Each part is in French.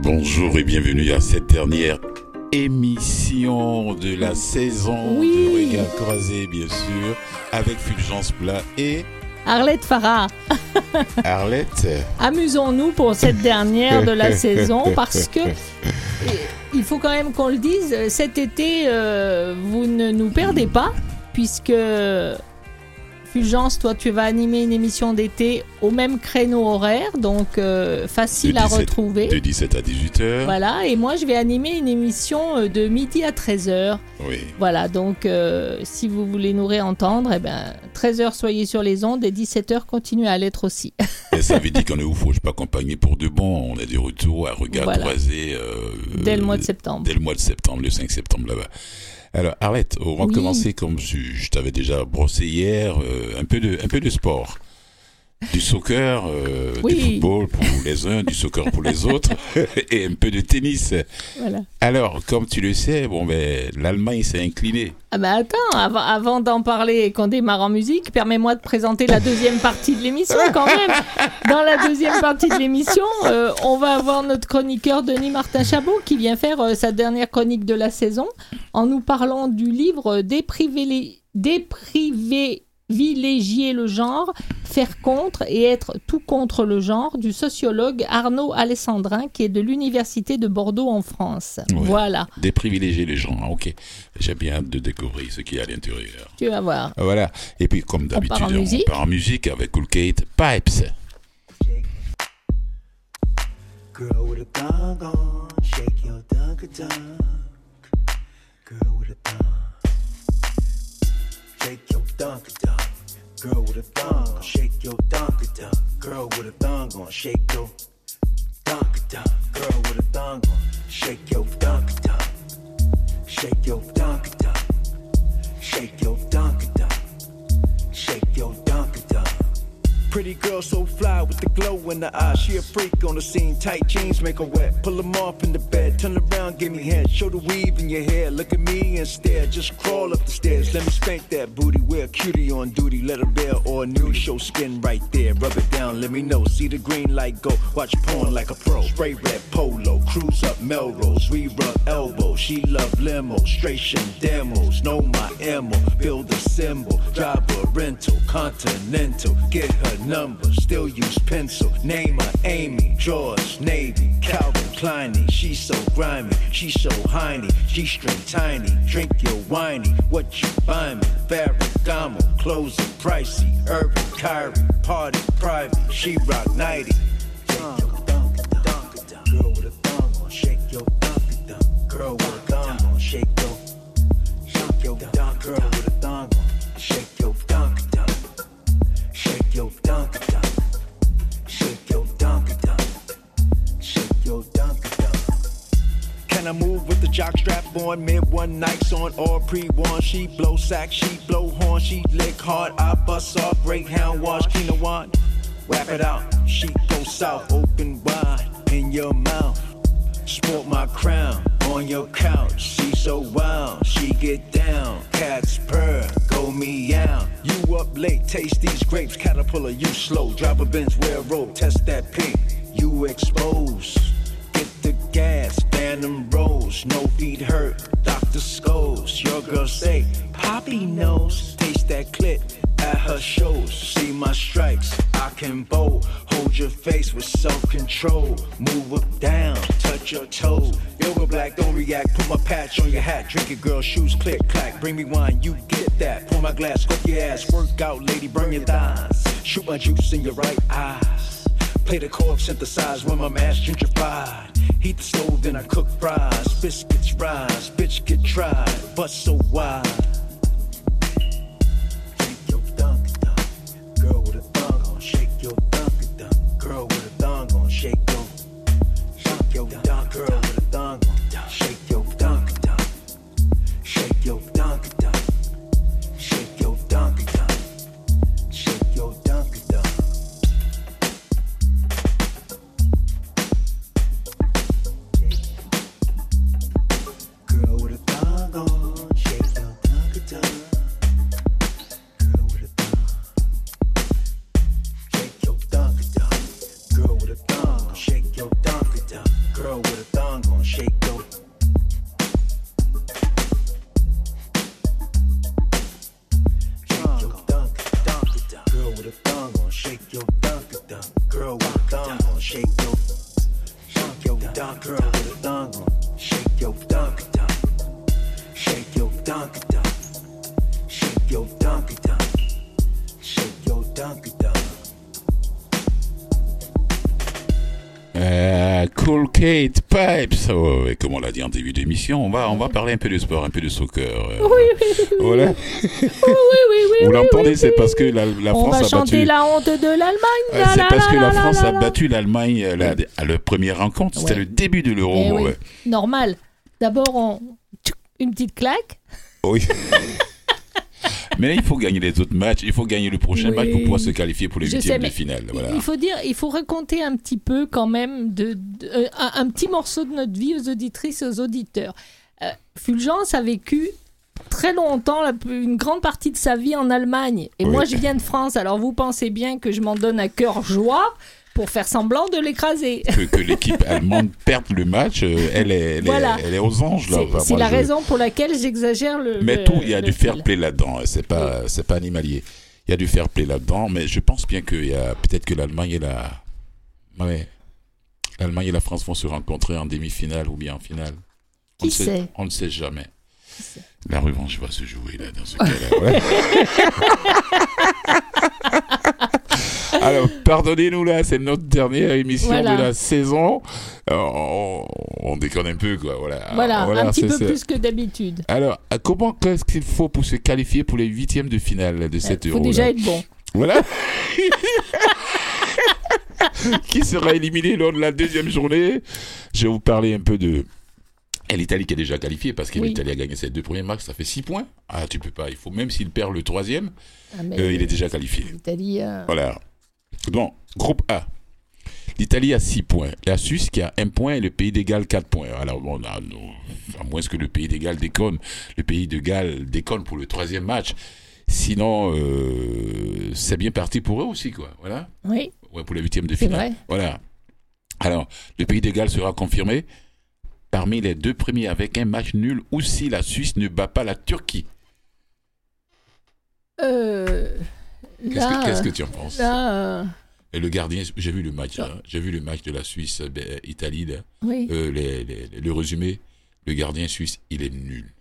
Bonjour et bienvenue à cette dernière émission de la saison de Regard Croisé, bien sûr, avec Fulgence Plat et Arlette Farah. Arlette. Amusons-nous pour cette dernière de la saison parce que il faut quand même qu'on le dise, cet été, euh, vous ne nous perdez pas puisque Fulgence, toi, tu vas animer une émission d'été au même créneau horaire, donc euh, facile à retrouver. De 17 à 18h. Voilà, et moi, je vais animer une émission euh, de midi à 13h. Oui. Voilà, donc euh, si vous voulez nous réentendre, eh ben, 13h, soyez sur les ondes et 17h, continuez à l'être aussi. et ça veut dire qu'on est où faut je pas accompagner pour de bon. On a des retours à regard croisé. dès le mois de septembre. Dès le mois de septembre, le 5 septembre là-bas. Alors Arlette, on va commencer comme je, t'avais déjà brossé hier, euh, un peu de un peu de sport du soccer, euh, du football pour les uns, du soccer pour les autres, et un peu de tennis. Voilà. Alors, comme tu le sais, bon ben l'Allemagne s'est inclinée. Ah ben attends, avant, avant d'en parler et qu'on démarre en musique, permets-moi de présenter la deuxième partie de l'émission quand même. Dans la deuxième partie de l'émission, euh, on va avoir notre chroniqueur Denis Martin Chabot qui vient faire euh, sa dernière chronique de la saison en nous parlant du livre privés privilégier le genre, faire contre et être tout contre le genre du sociologue Arnaud Alessandrin qui est de l'Université de Bordeaux en France. Voilà. Déprivilégier les gens, ok. J'ai bien hâte de découvrir ce qu'il y a à l'intérieur. Tu vas voir. Voilà. Et puis comme d'habitude, on, part en musique avec Cool Kate Pipes. Girl with a shake your Girl with a shake your dunk dunk. Girl with a thong, shake your dunk dunk. Girl with a thong, gon' shake your dunk dunk. Girl with a thong, gon' shake your dunk dunk. Shake your dunk dunk. Shake your Pretty girl so fly with the glow in the eye. She a freak on the scene. Tight jeans make her wet. Pull them off in the bed. Turn around, give me head. Show the weave in your hair. Look at me and stare. Just crawl up the stairs. Let me spank that booty. Wear cutie on duty. Let her bear or new. Show skin right there. Rub it down. Let me know. See the green light go. Watch porn like a pro. Spray red polo. Cruise up Melrose. We rub elbows. She love limo. Stration demos. Know my ammo. Build a symbol. Drive a rental. Continental. Get her number, still use pencil. Name her Amy, George, Navy, Calvin Kleiny. She so grimy, she so hiney, G string tiny. Drink your whiny, what you buy me? Ferragamo, clothes are pricey. Urban Kyrie, party private. She rock 90. Girl with a thumb on, shake your dunk dunk. Girl with a thumb on, shake your, your. Girl with a I move with the jock strap on? Mid one nights on all pre one. She blow sack, she blow horn, she lick hard. I bust off, greyhound wash, Kina one. Wrap it out, she go south, open wide in your mouth. Sport my crown on your couch. She so wild, she get down. Cats purr, go meow. You up late, taste these grapes. Caterpillar, you slow. Drop a Benz, wear a robe, test that pink. You expose. The gas, Phantom Rose. No feet hurt, Dr. Scholes. Your girl say, Poppy knows. Taste that clit at her shows. See my strikes, I can bow. Hold your face with self control. Move up down, touch your toes. Yoga black, don't react. Put my patch on your hat. Drink it, girl, shoes click clack. Bring me wine, you get that. Pour my glass, scope your ass. Work out, lady, burn your thighs. Shoot my juice in your right eyes. Play the chord, synthesize when my mass gentrified. Heat the stove, then I cook fries. Biscuits rise, bitch get tried, but so wide. Shake your dunk. Girl Kate Pipes. Oh, et comme on l'a dit en début d'émission, on va, on va parler un peu de sport, un peu de soccer. euh, Oui, oui, oui, Voilà. oui, oui, oui, Vous l'entendez, c'est parce que la, la On France va a chanter battu. la honte de l'Allemagne. C'est parce que la France a battu l'Allemagne euh, la- à la première rencontre. C'était Ouais. le début de l'Euro. Eh ouais. Normal. D'abord, on... une petite claque. Oui. Mais là, il faut gagner les autres matchs. Il faut gagner le prochain Oui. match pour pouvoir se qualifier pour les huitièmes de finale. Voilà. Il faut dire, il faut raconter un petit peu quand même de, de- euh, un, un petit morceau de notre vie aux auditrices et aux auditeurs. Euh, Fulgence a vécu très longtemps, une grande partie de sa vie en Allemagne. Et Oui. moi, je viens de France. Alors vous pensez bien que je m'en donne à cœur joie pour faire semblant de l'écraser. Que, que l'équipe allemande perde le match, euh, elle, est, elle, est- Voilà. elle est aux anges. là. C'est Enfin, c'est la je- raison pour laquelle j'exagère le. Mais le- tout, il y a du fair play là-dedans. hein. C'est pas, c'est pas animalier. Il y a du fair play là-dedans, mais je pense bien qu'il y a peut-être que l'Allemagne et la, ouais, l'Allemagne et la France vont se rencontrer en demi-finale ou bien en finale. Qui sait, sait? on ne sait jamais. La revanche va se jouer là dans ce cas-là. Alors, pardonnez-nous là, c'est notre dernière émission Voilà. de la saison. Euh, on, on déconne un peu, quoi. Voilà, Voilà, un petit peu plus que d'habitude. Alors, euh, comment qu'est-ce qu'il faut pour se qualifier pour les huitièmes de finale de cet Il faut euro déjà être bon. Voilà. qui sera éliminé lors de la deuxième journée? Je vais vous parler un peu de et l'Italie qui est déjà qualifiée parce que Oui. l'Italie a gagné ses deux premiers matchs, ça fait 6 points. Ah, tu peux pas, il faut même s'il perd le troisième, Ah, euh, il est déjà qualifié. l'Italie, euh, Voilà. Donc, groupe A. L'Italie a 6 points. La Suisse qui a 1 point et le Pays de Galles 4 points. Alors, bon, à moins que le Pays de Galles déconne. Le Pays de Galles déconne pour le troisième match. Sinon, euh, c'est bien parti pour eux aussi, quoi. Voilà. Oui, Ouais, pour les huitièmes de c'est finale. vrai. Voilà. Alors, le Pays de Galles sera confirmé parmi les deux premiers avec un match nul ou si la Suisse ne bat pas la Turquie. Euh, Qu'est-ce que, qu'est-ce que tu en penses là, euh, Et le gardien, j'ai vu le match, là. j'ai vu le match de la Suisse, euh, ben, Italie, là. oui. Euh, les- les- le résumé, le gardien suisse, il est nul.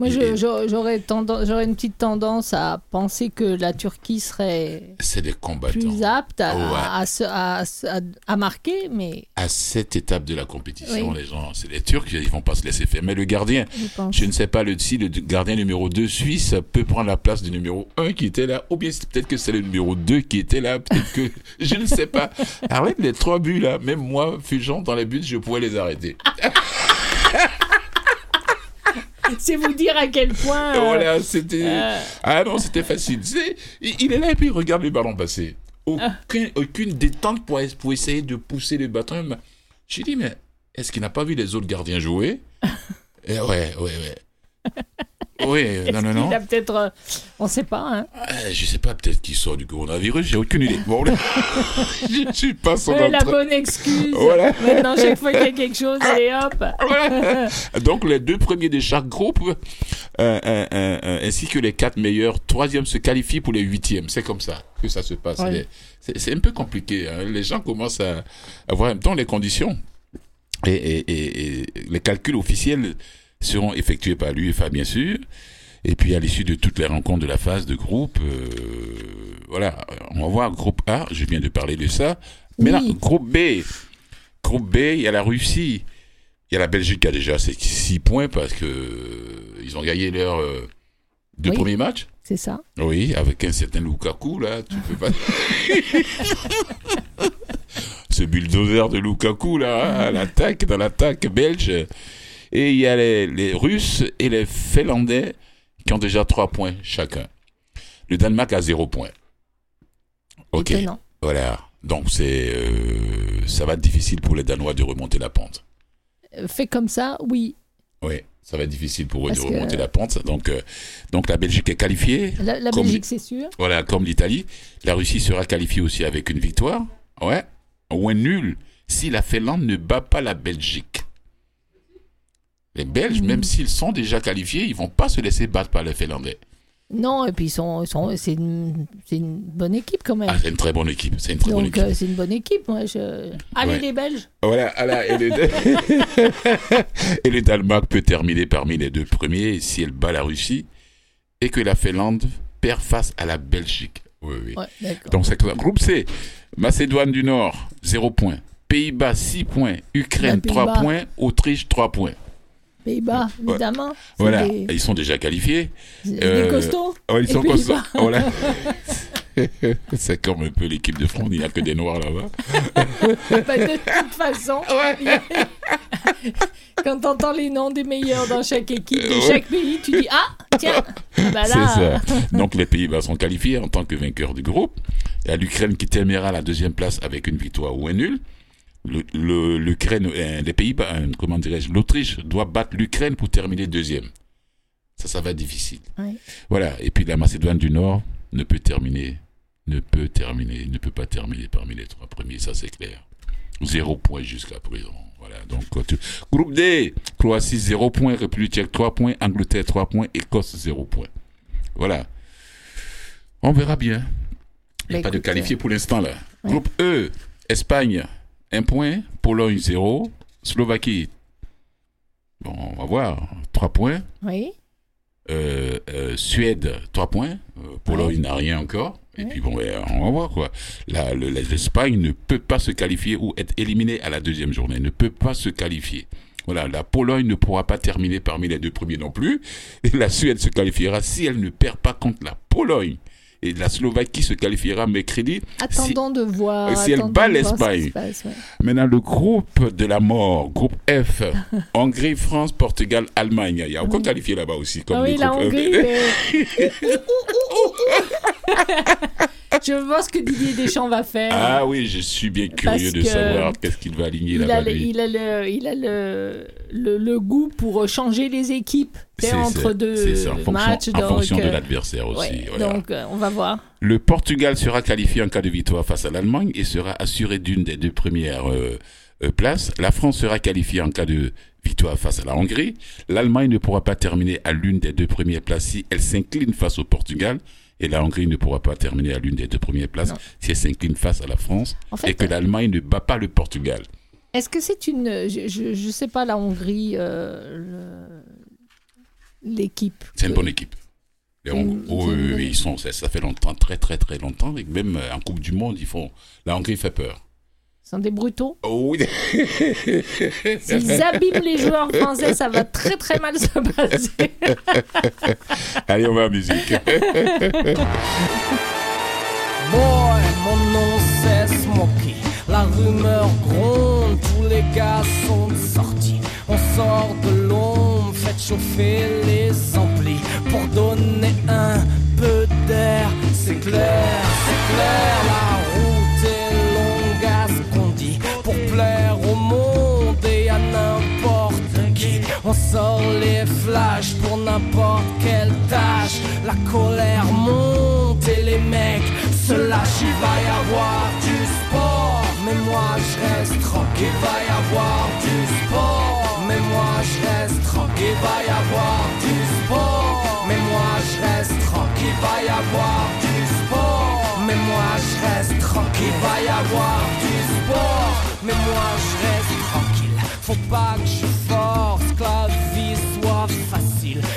Moi, j'aurais une petite tendance à penser que la Turquie serait C'est des combattants. plus apte à, Ouais. à, se- à se- à- à marquer, mais À cette étape de la compétition, Oui. les gens, c'est les Turcs, ils vont pas se laisser faire. Mais le gardien, je ne sais pas le, si le gardien numéro 2 suisse peut prendre la place du numéro 1 qui était là, ou bien peut-être que c'est le numéro 2 qui était là, peut-être que, je ne sais pas. Arrête les trois buts là, même moi, Fugeant, dans les buts, je pouvais les arrêter. C'est vous dire à quel point. euh, voilà, c'était... euh, Ah non, c'était facile. Il est là et puis il regarde le ballon passer. Aucun, aucune détente pour, pour essayer de pousser le bâton. J'ai dit, mais est-ce qu'il n'a pas vu les autres gardiens jouer? Eh Ouais, ouais, ouais. Oui, euh, non, non, non. Il a peut-être. euh, on ne sait pas, hein. Euh, je sais pas, peut-être qu'il sort du coronavirus, j'ai aucune idée. Bon, je suis pas son Ouais, la bonne excuse. Voilà. Maintenant, chaque fois qu'il y a quelque chose, allez hop. Voilà. Donc les deux premiers de chaque groupe, euh, ainsi que les quatre meilleurs, troisième se qualifient pour les huitièmes. C'est comme ça que ça se passe. Ouais. C'est c'est un peu compliqué. hein. Les gens commencent à, à voir en même temps les conditions. Et, et- et- et les calculs officiels seront effectués par l'UEFA, bien sûr. Et puis à l'issue de toutes les rencontres de la phase de groupe, euh, voilà, on va voir groupe A, je viens de parler de ça. Mais là, Oui. groupe B, groupe B, il y a la Russie, il y a la Belgique qui a déjà ses 6 points parce que euh, ils ont gagné leurs euh, deux Oui. premiers matchs. C'est ça. Oui, avec un certain Lukaku, là, tu peux pas... Ce bulldozer de Lukaku, là, hein, à l'attaque, dans l'attaque belge. Et il y a les, les Russes et les Finlandais qui ont déjà 3 points chacun. Le Danemark a 0 points. Ok, Étonnant. voilà. Donc c'est, euh, ça va être difficile pour les Danois de remonter la pente. Euh, Fait comme ça, oui. Oui, ça va être difficile pour eux Parce de que- remonter la pente. Donc, euh, donc la Belgique est qualifiée. La, la Belgique, c'est sûr. Voilà, comme l'Italie. La Russie sera qualifiée aussi avec une victoire. Ouais. Ou un nul. si la Finlande ne bat pas la Belgique. Les Belges, même s'ils sont déjà qualifiés, ils vont pas se laisser battre par les Finlandais. Non, et puis ils sont, ils sont- c'est une, bonne équipe quand même. Ah, c'est une très bonne équipe. C'est une très bonne Donc équipe. euh, c'est une bonne équipe. Moi, je... Allez Ouais. les Belges. Voilà, voilà, et, le... et le Danemark peut terminer parmi les deux premiers si elle bat la Russie et que la Finlande perd face à la Belgique. Oui, oui. Ouais. Donc c'est. Groupe C, Macédoine du Nord, 0 points. Pays-Bas, 6 points. Ukraine, Ben, 3 Pays-Bas. points. Autriche, 3 points. Pays-Bas, évidemment. Voilà, des- ils sont déjà qualifiés. c'est Euh, des costauds. Ils sont ça. Voilà. c'est comme un peu l'équipe de France, il n'y a que des Noirs là-bas. Bah, de toute façon, quand t'entends les noms des meilleurs dans chaque équipe de Ouais. chaque pays, tu dis ah tiens, ah bah C'est ça. Donc les Pays-Bas sont qualifiés en tant que vainqueurs du groupe. Il y a l'Ukraine qui terminera à la deuxième place avec une victoire ou un nul. Le- le- L'Ukraine, euh, les Pays-Bas, euh, comment dirais-je, l'Autriche doit battre l'Ukraine pour terminer deuxième. Ça, ça va être difficile. Voilà. Et puis la Macédoine du Nord ne peut terminer, ne peut terminer, ne peut pas terminer parmi les trois premiers, ça c'est clair. Zéro point jusqu'à présent. Voilà. Donc, euh, tu- groupe D, Croatie 0 points, République tchèque 3 points, Angleterre 3 points, Écosse 0 points. Voilà. On verra bien. Il n'y a Bah, pas de qualifié pour l'instant là. ouais. Groupe E, Espagne 1 point, Pologne 0, Slovaquie, bon, on va voir, 3 points. oui, Euh, euh, Suède, 3 points. Euh, Pologne n'a rien encore. Et puis bon, ouais, on va voir quoi. Le- L'Espagne ne peut pas se qualifier ou être éliminée à la deuxième journée. Ne peut pas se qualifier. Voilà, la Pologne ne pourra pas terminer parmi les deux premiers non plus. Et la Suède se qualifiera si elle ne perd pas contre la Pologne. Et la Slovaquie se qualifiera mercredi. attendons de voir. si elle bat l'Espagne. ouais. Maintenant, le groupe de la mort, groupe F, Hongrie, France, Portugal, Allemagne. Il y a encore qualifié là-bas aussi. Comme Ah oui, la F. Hongrie. Je vois ce que Didier Deschamps va faire. Ah oui, je suis bien curieux de savoir qu'est-ce qu'il va aligner là-bas. il a le, il a le, le, le goût pour changer les équipes entre deux ça, en fonction, matchs. en donc, fonction de euh, l'adversaire aussi. ouais, voilà. Donc, euh, on va voir. Le Portugal sera qualifié en cas de victoire face à l'Allemagne et sera assuré d'une des deux premières euh, euh, places. La France sera qualifiée en cas de victoire face à la Hongrie. L'Allemagne ne pourra pas terminer à l'une des deux premières places si elle s'incline face au Portugal. Et la Hongrie ne pourra pas terminer à l'une des deux premières places Non. si elle s'incline face à la France En fait, et que l'Allemagne ne bat pas le Portugal. Est-ce que c'est une. Je, je sais pas, la Hongrie, euh, l'équipe. C'est une bonne équipe. Les Hong- oui, une ils sont, ça, ça fait longtemps, très très très longtemps, et même euh, en Coupe du Monde, ils font. La Hongrie fait peur. Sont des brutaux. Oh oui. S'ils abîment les joueurs français, ça va très très mal se passer. Allez, on va à la musique. Boy, mon nom c'est Smokey. La rumeur gronde, tous les gars sont sortis. On sort de l'ombre, faites chauffer les amplis pour donner un peu d'air. C'est clair, c'est clair, n'importe quelle tâche. La colère monte et les mecs se lâchent. Il va y avoir du sport, mais moi je reste tranquille. Il va y avoir du sport, mais moi je reste tranquille. Il va y avoir du sport, mais moi je reste tranquille. Il va y avoir du sport, mais moi je reste tranquille. Il va y avoir du sport, mais moi je reste tranquille. Faut pas que je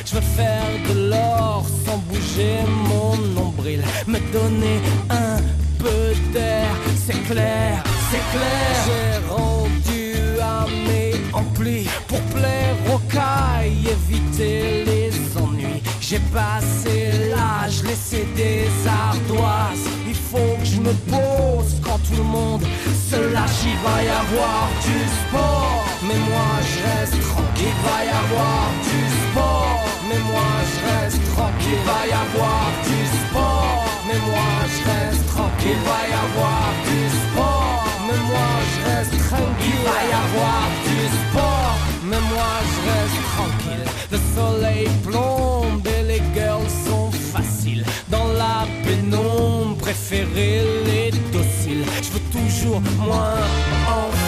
Je veux faire de l'or sans bouger mon nombril. Me donner un peu d'air, c'est clair, c'est clair. J'ai rendu à mes amplis pour plaire aux cailles, éviter les ennuis. J'ai passé l'âge, laissé des ardoises. Il faut que je me pose quand tout le monde se lâche. Il va y avoir du sport, mais moi je reste tranquille. Il va y avoir du sport, mais moi je reste tranquille. Il va y avoir du sport, mais moi je reste tranquille. Il va y avoir du sport, mais moi je reste tranquille. Il va y avoir du sport, mais moi je reste tranquille. Le soleil plombe et les girls sont faciles. Dans la pénombre, préférer les dociles. Je veux toujours moins en.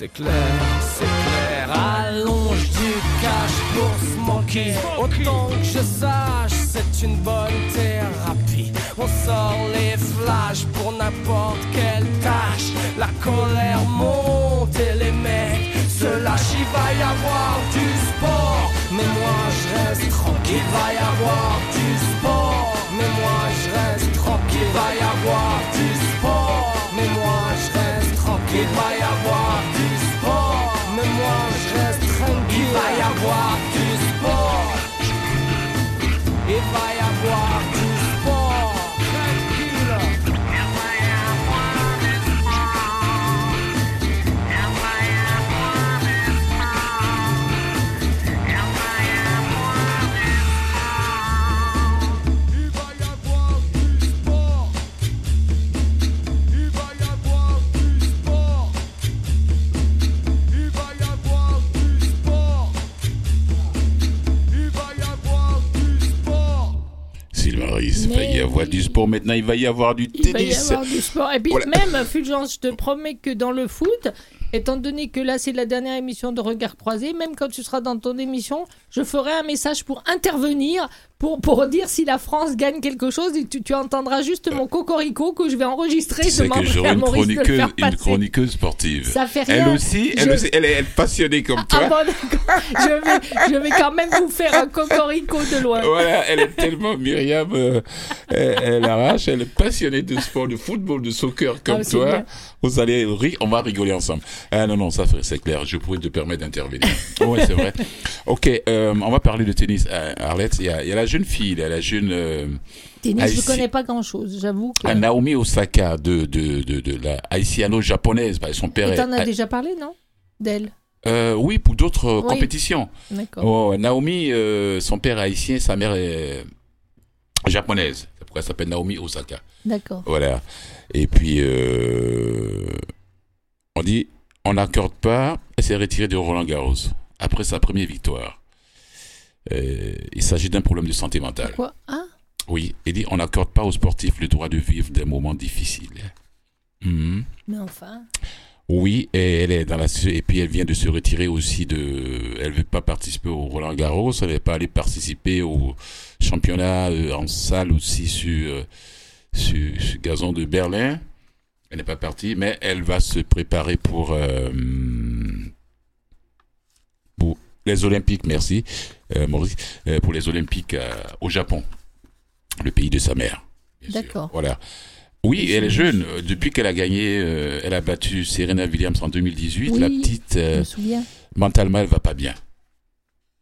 C'est clair, c'est clair. Allonge du cash pour se moquer. Autant que je sache, c'est une bonne thérapie. On sort les flashs pour n'importe quelle tâche. La colère monte et les mecs se lâchent. Il va y avoir du sport, mais moi je reste tranquille. Il va y avoir du sport, mais moi je reste tranquille. Il va y avoir du sport, mais moi je reste tranquille. Mais moi je reste tranquille. Il va y avoir du sport. Il va y du sport. Maintenant, il va y avoir du Il va y tennis. avoir du sport. Et puis Voilà. même, Fulgence, je te promets que dans le foot, étant donné que là c'est la dernière émission de Regard Croisé, même quand tu seras dans ton émission, je ferai un message pour intervenir, pour, pour dire si la France gagne quelque chose, et tu, tu entendras juste mon cocorico que je vais enregistrer. Tu sais que j'aurai une Maurice de le chroniqueuse, faire une chroniqueuse sportive. Ça fait Elle rien. aussi, elle Je- aussi, elle est, elle est passionnée comme toi. Ah bon, d'accord. je, vais, je vais quand même vous faire un cocorico de loin. Voilà, elle est tellement Myriam, euh, elle, elle arrache, elle est passionnée de sport, de football, de soccer comme Ah, toi. bien. Vous allez rire, on va rigoler ensemble. Ah non non, ça c'est clair, je pourrais te permettre d'intervenir. ouais, c'est vrai. Ok, euh, on va parler de tennis. Euh, Arlette, il y a, il y a la jeune fille, la jeune euh, Tennis, je ici- connais pas grand chose, j'avoue. Que... ah, Naomi Osaka de de de, de la haïtiano-japonaise. Bah, son père Et t'en as déjà parlé, non? D'elle? Euh, oui, pour d'autres euh, Oui. compétitions. D'accord. Oh, Naomi, euh, son père est haïtien, sa mère est japonaise. C'est pourquoi elle s'appelle Naomi Osaka. D'accord. Voilà. Et puis, on dit, on n'accorde pas, elle s'est retirée de Roland Garros après sa première victoire. Euh, il s'agit d'un problème de santé mentale. Quoi Ah Oui, il dit, on n'accorde pas aux sportifs le droit de vivre des moments difficiles. Mhm. Mais enfin. Oui, et elle est dans la et puis elle vient de se retirer aussi de elle veut pas participer au Roland Garros, elle n'est pas aller participer au championnat euh, en salle aussi sur, euh, sur sur gazon de Berlin. Elle n'est pas partie, mais elle va se préparer pour euh, pour les Olympiques, merci euh, Maurice, euh, pour les Olympiques euh, au Japon, le pays de sa mère. D'accord. Voilà. Oui, elle est jeune. Depuis qu'elle a gagné, elle a battu Serena Williams en 2018. Oui, la petite, Je me souviens. mentalement, elle va pas bien.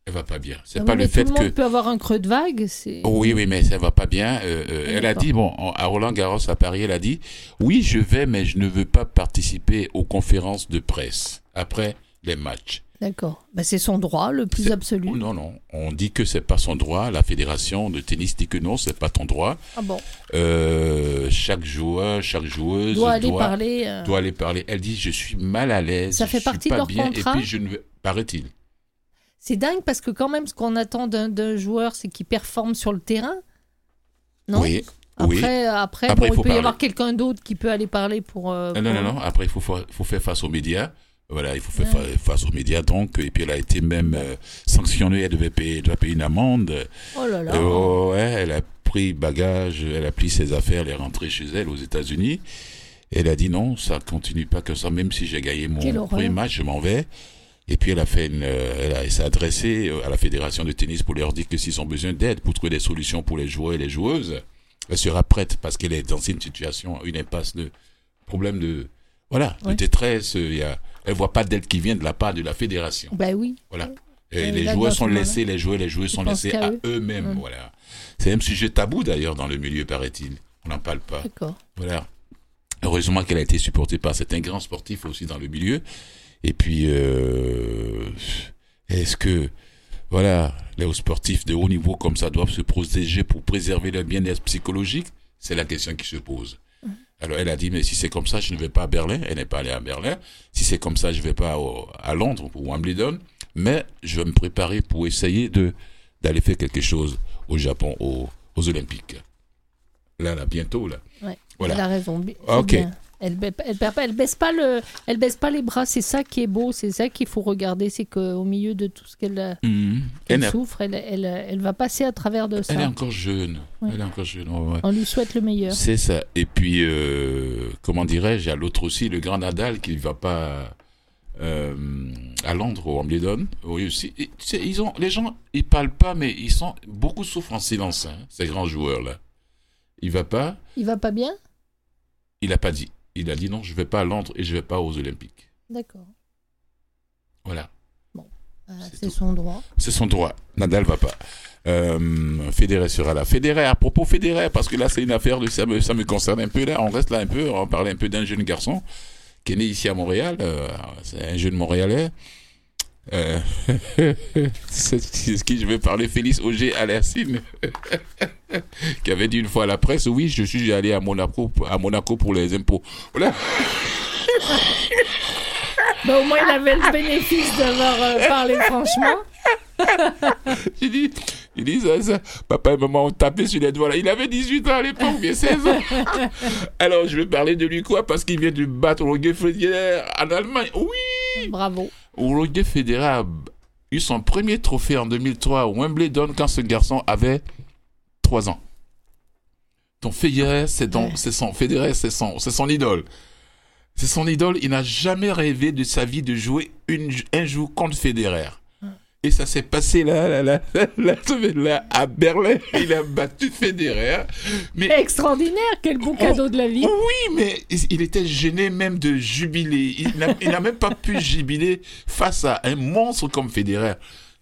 Elle va pas bien. C'est Ah pas oui, le fait tout le que. monde peut avoir un creux de vague. C'est. Oui, oui, mais ça va pas bien. Euh, euh, elle a dit, bon, à Roland Garros à Paris, elle a dit, oui, je vais, mais je ne veux pas participer aux conférences de presse après les matchs. D'accord. Bah, c'est son droit le plus absolu. Non, non. On dit que c'est pas son droit. La fédération de tennis dit que non, c'est pas ton droit. Ah bon. Euh, chaque joueur, chaque joueuse Doit aller parler. euh, doit aller parler. Elle dit je suis mal à l'aise. Ça je fait suis partie de pas leur bien, contrat Et puis je ne paraît-il. C'est dingue parce que quand même, ce qu'on attend d'un joueur, c'est qu'il performe sur le terrain. Non Oui, Après, oui. après, Après, bon, il peut y parler. avoir quelqu'un d'autre qui peut aller parler pour. euh, Non, non, pour- non, non. Après il faut, fa- faut faire face aux médias. Voilà, il faut faire Ouais. face aux médias donc. Et puis elle a été même euh, sanctionnée. Elle devait payer, elle doit payer une amende. Oh là là. Euh, ouais, elle a pris bagage, elle a pris ses affaires, elle est rentrée chez elle aux États-Unis. Elle a dit non, ça continue pas comme ça. Même si j'ai gagné mon premier match, je m'en vais. Et puis elle a fait une, euh, elle, s'est adressée euh, à la fédération de tennis pour leur dire que s'ils ont besoin d'aide pour trouver des solutions pour les joueurs et les joueuses, elle sera prête parce qu'elle est dans une situation, une impasse de problème de, voilà, de détresse. Il y a, elle voit pas d'aide qui vient de la part de la fédération. Bah oui. Voilà. Et les joueurs sont laissés, les joueurs, les joueurs sont laissés à eux. eux-mêmes. Mm. Voilà. C'est un sujet tabou d'ailleurs dans le milieu, paraît-il. On n'en parle pas. D'accord. Voilà. Heureusement qu'elle a été supportée par certains grands sportifs aussi dans le milieu. Et puis, euh, est-ce que, voilà, les sportifs de haut niveau comme ça doivent se protéger pour préserver leur bien-être psychologique? C'est la question qui se pose. Alors elle a dit, mais si c'est comme ça, je ne vais pas à Berlin. Elle n'est pas allée à Berlin. Si c'est comme ça, je ne vais pas au- à Londres ou Wimbledon. Mais je vais me préparer pour essayer de d'aller faire quelque chose au Japon, aux, aux Olympiques. Là, là, bientôt, là. Ouais. Voilà. Elle a raison. c'est Ok. bien. Elle, elle, baisse pas le, elle baisse pas les bras. C'est ça qui est beau. C'est ça qu'il faut regarder. C'est qu'au milieu de tout ce qu'elle Mhm. souffre, elle, elle, elle va passer à travers de ça. elle est encore jeune. Ouais. Elle est encore jeune. ouais, ouais. On lui souhaite le meilleur. C'est ça. Et puis, euh, comment dirais-je, il y a l'autre aussi, le grand Nadal qui ne va pas euh, à Londres, au Wimbledon. Oui, aussi. Et, tu sais, ils ont, les gens, ils parlent pas, mais ils sont, beaucoup souffrent en silence, hein, ces grands joueurs-là. Il va pas, Il va pas bien? Il a pas dit. Il a dit non, je vais pas à Londres et je vais pas aux Olympiques. D'accord. Voilà. Ah, C'est c'est son droit. C'est son droit. Nadal va pas. Euh, Federer sera là. Federer, à propos Federer, parce que là, c'est une affaire de ça me, ça me concerne un peu là. On reste là un peu. On parler un peu d'un jeune garçon qui est né ici à Montréal. Euh, c'est un jeune Montréalais. Euh, c'est c'est ce qui je vais parler, Félix Auger Alassine, qui avait dit une fois à la presse, oui, je suis allé à Monaco, à Monaco pour les impôts. Voilà. Bah, au moins, il avait le bénéfice d'avoir euh, parlé franchement. J'ai dit, il dit ça, ça. Papa et maman ont tapé sur les doigts là. Il avait 18 ans à l'époque, bien 16 ans. Alors, je vais parler de lui quoi? Parce qu'il vient de battre Roger Federer en Allemagne. Oui Bravo. Roger Federer a eu son premier trophée en 2003 au Wimbledon quand ce garçon avait 3 ans. Ton Federer, c'est Ouais. son Federer, c'est son, c'est son idole. C'est son idole. Il n'a jamais rêvé de sa vie de jouer une, un jour contre Federer. Et ça s'est passé là, là, là, à Berlin. Il a battu Federer. Mais Extraordinaire. Quel beau cadeau de la vie. oui, mais il était gêné même de jubiler. Il n'a il n'a même pas pu jubiler face à un monstre comme Federer.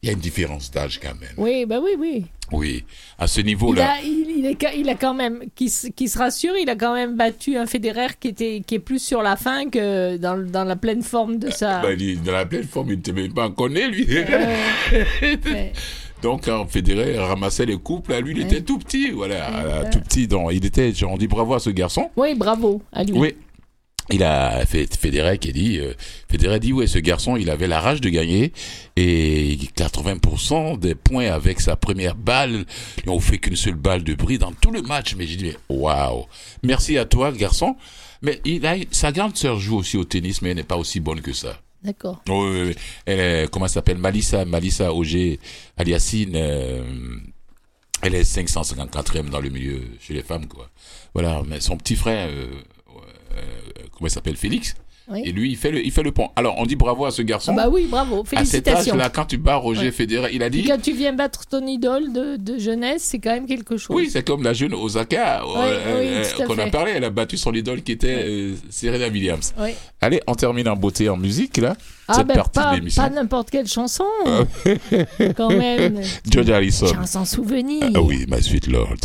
Il y a une différence d'âge quand même. Oui, bah oui, oui. Oui, à ce niveau-là. il, il il a quand même, qui, se- qui se rassure, il a quand même battu un Federer qui était, qui est plus sur la fin que dans, dans la pleine forme de sa. Bah, il est dans la pleine forme, il n'était même pas né, lui. Euh, ouais. Donc, quand Federer ramassait les couples, là, lui, il était tout petit. Voilà, euh, tout petit. Donc, il était, on dit bravo à ce garçon. Oui, bravo à lui. Oui. Il a fait Federer qui dit, euh, Federer dit, ouais, ce garçon, il avait la rage de gagner et 80% des points avec sa première balle. Ils ont fait qu'une seule balle de bris dans tout le match. Mais j'ai dit, mais waouh. Merci à toi, garçon. Mais il a, sa grande sœur joue aussi au tennis, mais elle n'est pas aussi bonne que ça. D'accord. Oui, oui, oui. Elle est, comment elle s'appelle? Malissa, Malissa Auger Aliassine. euh, elle est 554e dans le milieu chez les femmes, quoi. Voilà, mais son petit frère, euh, euh, comment il s'appelle Félix. Oui. Et lui, il fait le, il fait le pont. Alors, on dit bravo à ce garçon. Ah bah oui, bravo. à cet Félicitations. âge-là, quand tu bats Roger Ouais. Federer, il a Et dit. Quand tu viens battre ton idole de, de jeunesse, c'est quand même quelque chose. Oui, c'est comme la jeune Osaka euh, oui, euh, à qu'on a parlé. Elle a battu son idole qui était euh, Serena Williams. Allez, on termine en beauté en musique là. Ah cette ben partie pas, de l'émission. pas n'importe quelle chanson. quand même. George Harrison. Chanson souvenir. Ah oui, my sweet lord.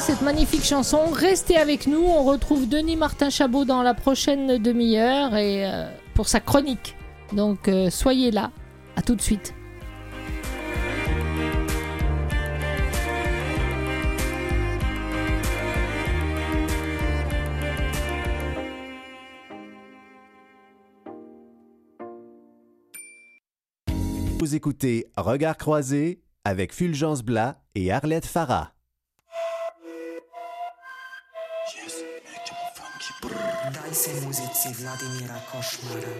Cette magnifique chanson, restez avec nous. On retrouve Denis Martin Chabot dans la prochaine demi-heure et euh, pour sa chronique. Donc euh, soyez là. À tout de suite. Vous écoutez Regard croisé avec Fulgence Blas et Arlette Farah. Daj se muzici Vladimira Košmara.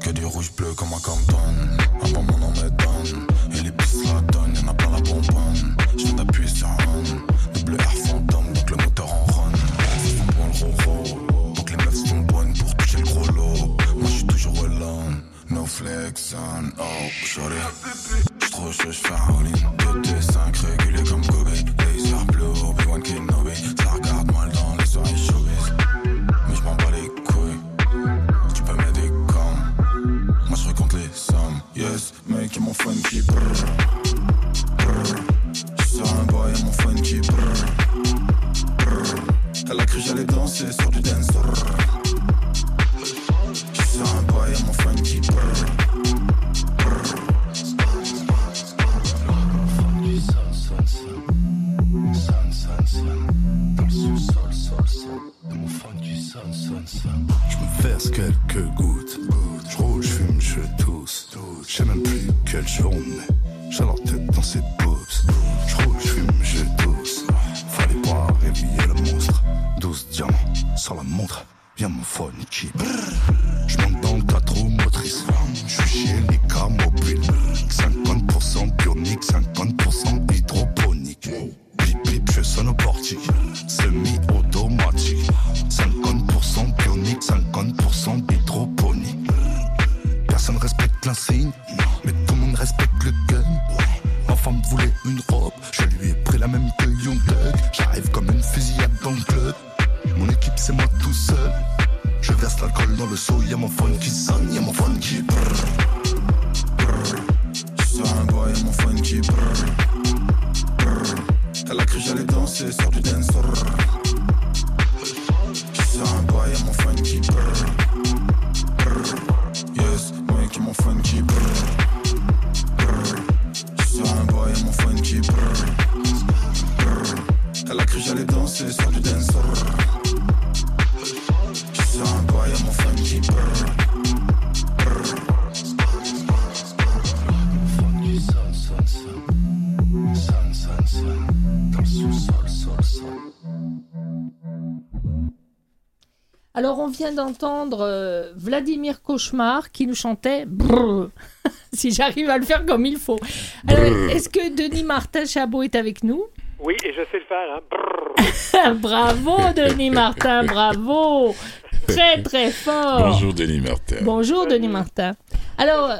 Que du rouge bleu comme un Compton. Avant mon nom me donne. Et les pistes la donnent, y'en a plein la bonbonne. Je viens d'appuyer sur un. Double R fantôme, donc le moteur en sent bon le roro. Donc les meufs sont bonnes pour toucher le gros lot. Moi je suis toujours alone. No flex on, oh, shorty. Trop chaud, j'fais un all-in. 2 T5 régulé comme Kobe. Laser bleu, Obi-Wan Kenobi. Ça regarde mal dans les soirées showbiz. Mais j'm'en bats les couilles. Tu peux m'aider comme Moi je recompte les sommes Yes, mec, et mon funky brrr Brrr J'suis sur un boy et mon funky brrr Brrr Elle a cru j'allais danser sur du dance plus vient d'entendre euh, Vladimir Cauchemar qui nous chantait Brrr. si j'arrive à le faire comme il faut. Alors est-ce que Denis Martin Chabot est avec nous? Oui, et je sais le faire. Hein. Bravo Denis Martin, bravo Très très fort Bonjour Denis Martin. Bonjour Denis Martin. Alors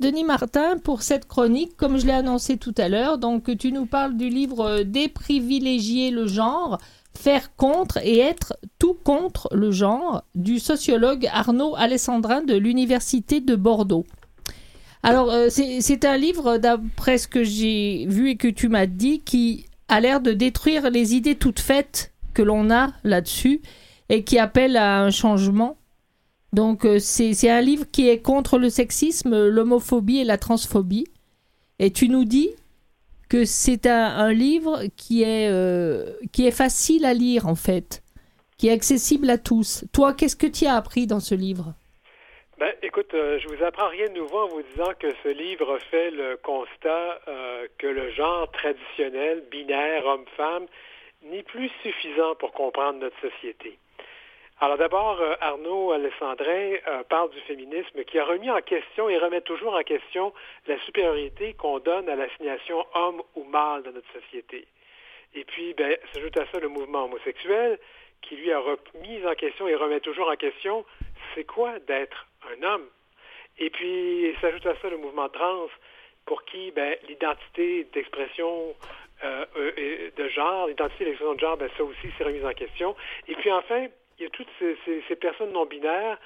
Denis Martin, pour cette chronique, comme je l'ai annoncé tout à l'heure, donc tu nous parles du livre euh, Déprivilégier le genre, faire contre et être tout contre le genre du sociologue Arnaud Alessandrin de l'Université de Bordeaux. Alors, euh, c'est un livre, d'après ce que j'ai vu et que tu m'as dit, qui a l'air de détruire les idées toutes faites que l'on a là-dessus et qui appelle à un changement. Donc, euh, c'est un livre qui est contre le sexisme, l'homophobie et la transphobie. Et tu nous dis que c'est un, livre qui est, euh, qui est facile à lire, en fait, qui est accessible à tous. Toi, qu'est-ce que tu as appris dans ce livre? Ben, écoute, euh, je vous apprends rien de nouveau en vous disant que ce livre fait le constat euh, que le genre traditionnel, binaire, homme-femme, n'est plus suffisant pour comprendre notre société. Alors d'abord, euh, Arnaud Alessandrin euh, parle du féminisme qui a remis en question et remet toujours en question la supériorité qu'on donne à l'assignation homme ou mâle dans notre société. Et puis, ben, s'ajoute à ça le mouvement homosexuel qui lui a remis en question et remet toujours en question c'est quoi d'être un homme? Et puis, s'ajoute à ça le mouvement trans pour qui ben, l'identité d'expression euh, de genre, l'identité d'expression de genre, ben, ça aussi c'est remis en question. Et puis enfin, il y a toutes ces, ces- ces personnes non binaires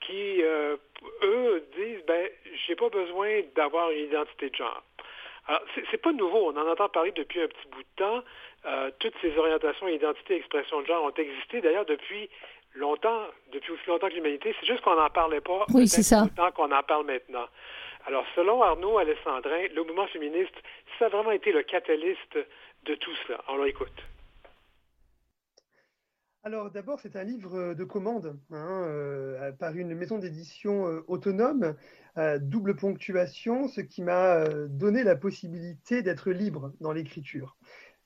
qui, euh, eux, disent, ben, j'ai pas besoin d'avoir une identité de genre. Alors, c'est pas nouveau, on en entend parler depuis un petit bout de temps. Euh, toutes ces orientations, identités, expressions de genre ont existé d'ailleurs depuis longtemps, depuis aussi longtemps que l'humanité. C'est juste qu'on n'en parlait pas oui, c'est ça. autant qu'on en parle maintenant. Alors, selon Arnaud Alessandrin, le mouvement féministe, ça a vraiment été le catalyste de tout cela. On l'écoute. Alors d'abord, c'est un livre de commande hein, euh, par une maison d'édition euh, autonome, double ponctuation, ce qui m'a donné la possibilité d'être libre dans l'écriture.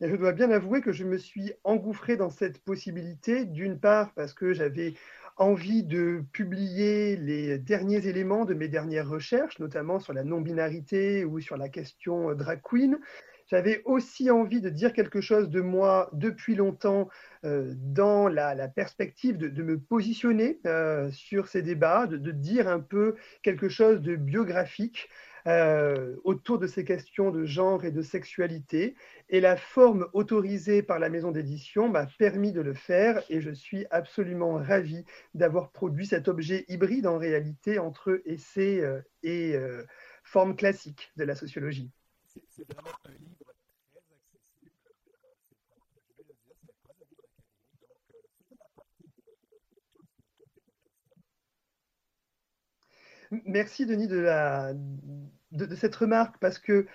Et je dois bien avouer que je me suis engouffré dans cette possibilité, d'une part parce que j'avais envie de publier les derniers éléments de mes dernières recherches, notamment sur la non-binarité ou sur la question euh, drag queen. J'avais aussi envie de dire quelque chose de moi depuis longtemps euh, dans la, perspective de, me positionner euh, sur ces débats, de, dire un peu quelque chose de biographique euh, autour de ces questions de genre et de sexualité. Et la forme autorisée par la maison d'édition m'a permis de le faire et je suis absolument ravi d'avoir produit cet objet hybride en réalité entre essai et forme classique de la sociologie. C'est vraiment un livre Merci Denis de, cette remarque parce que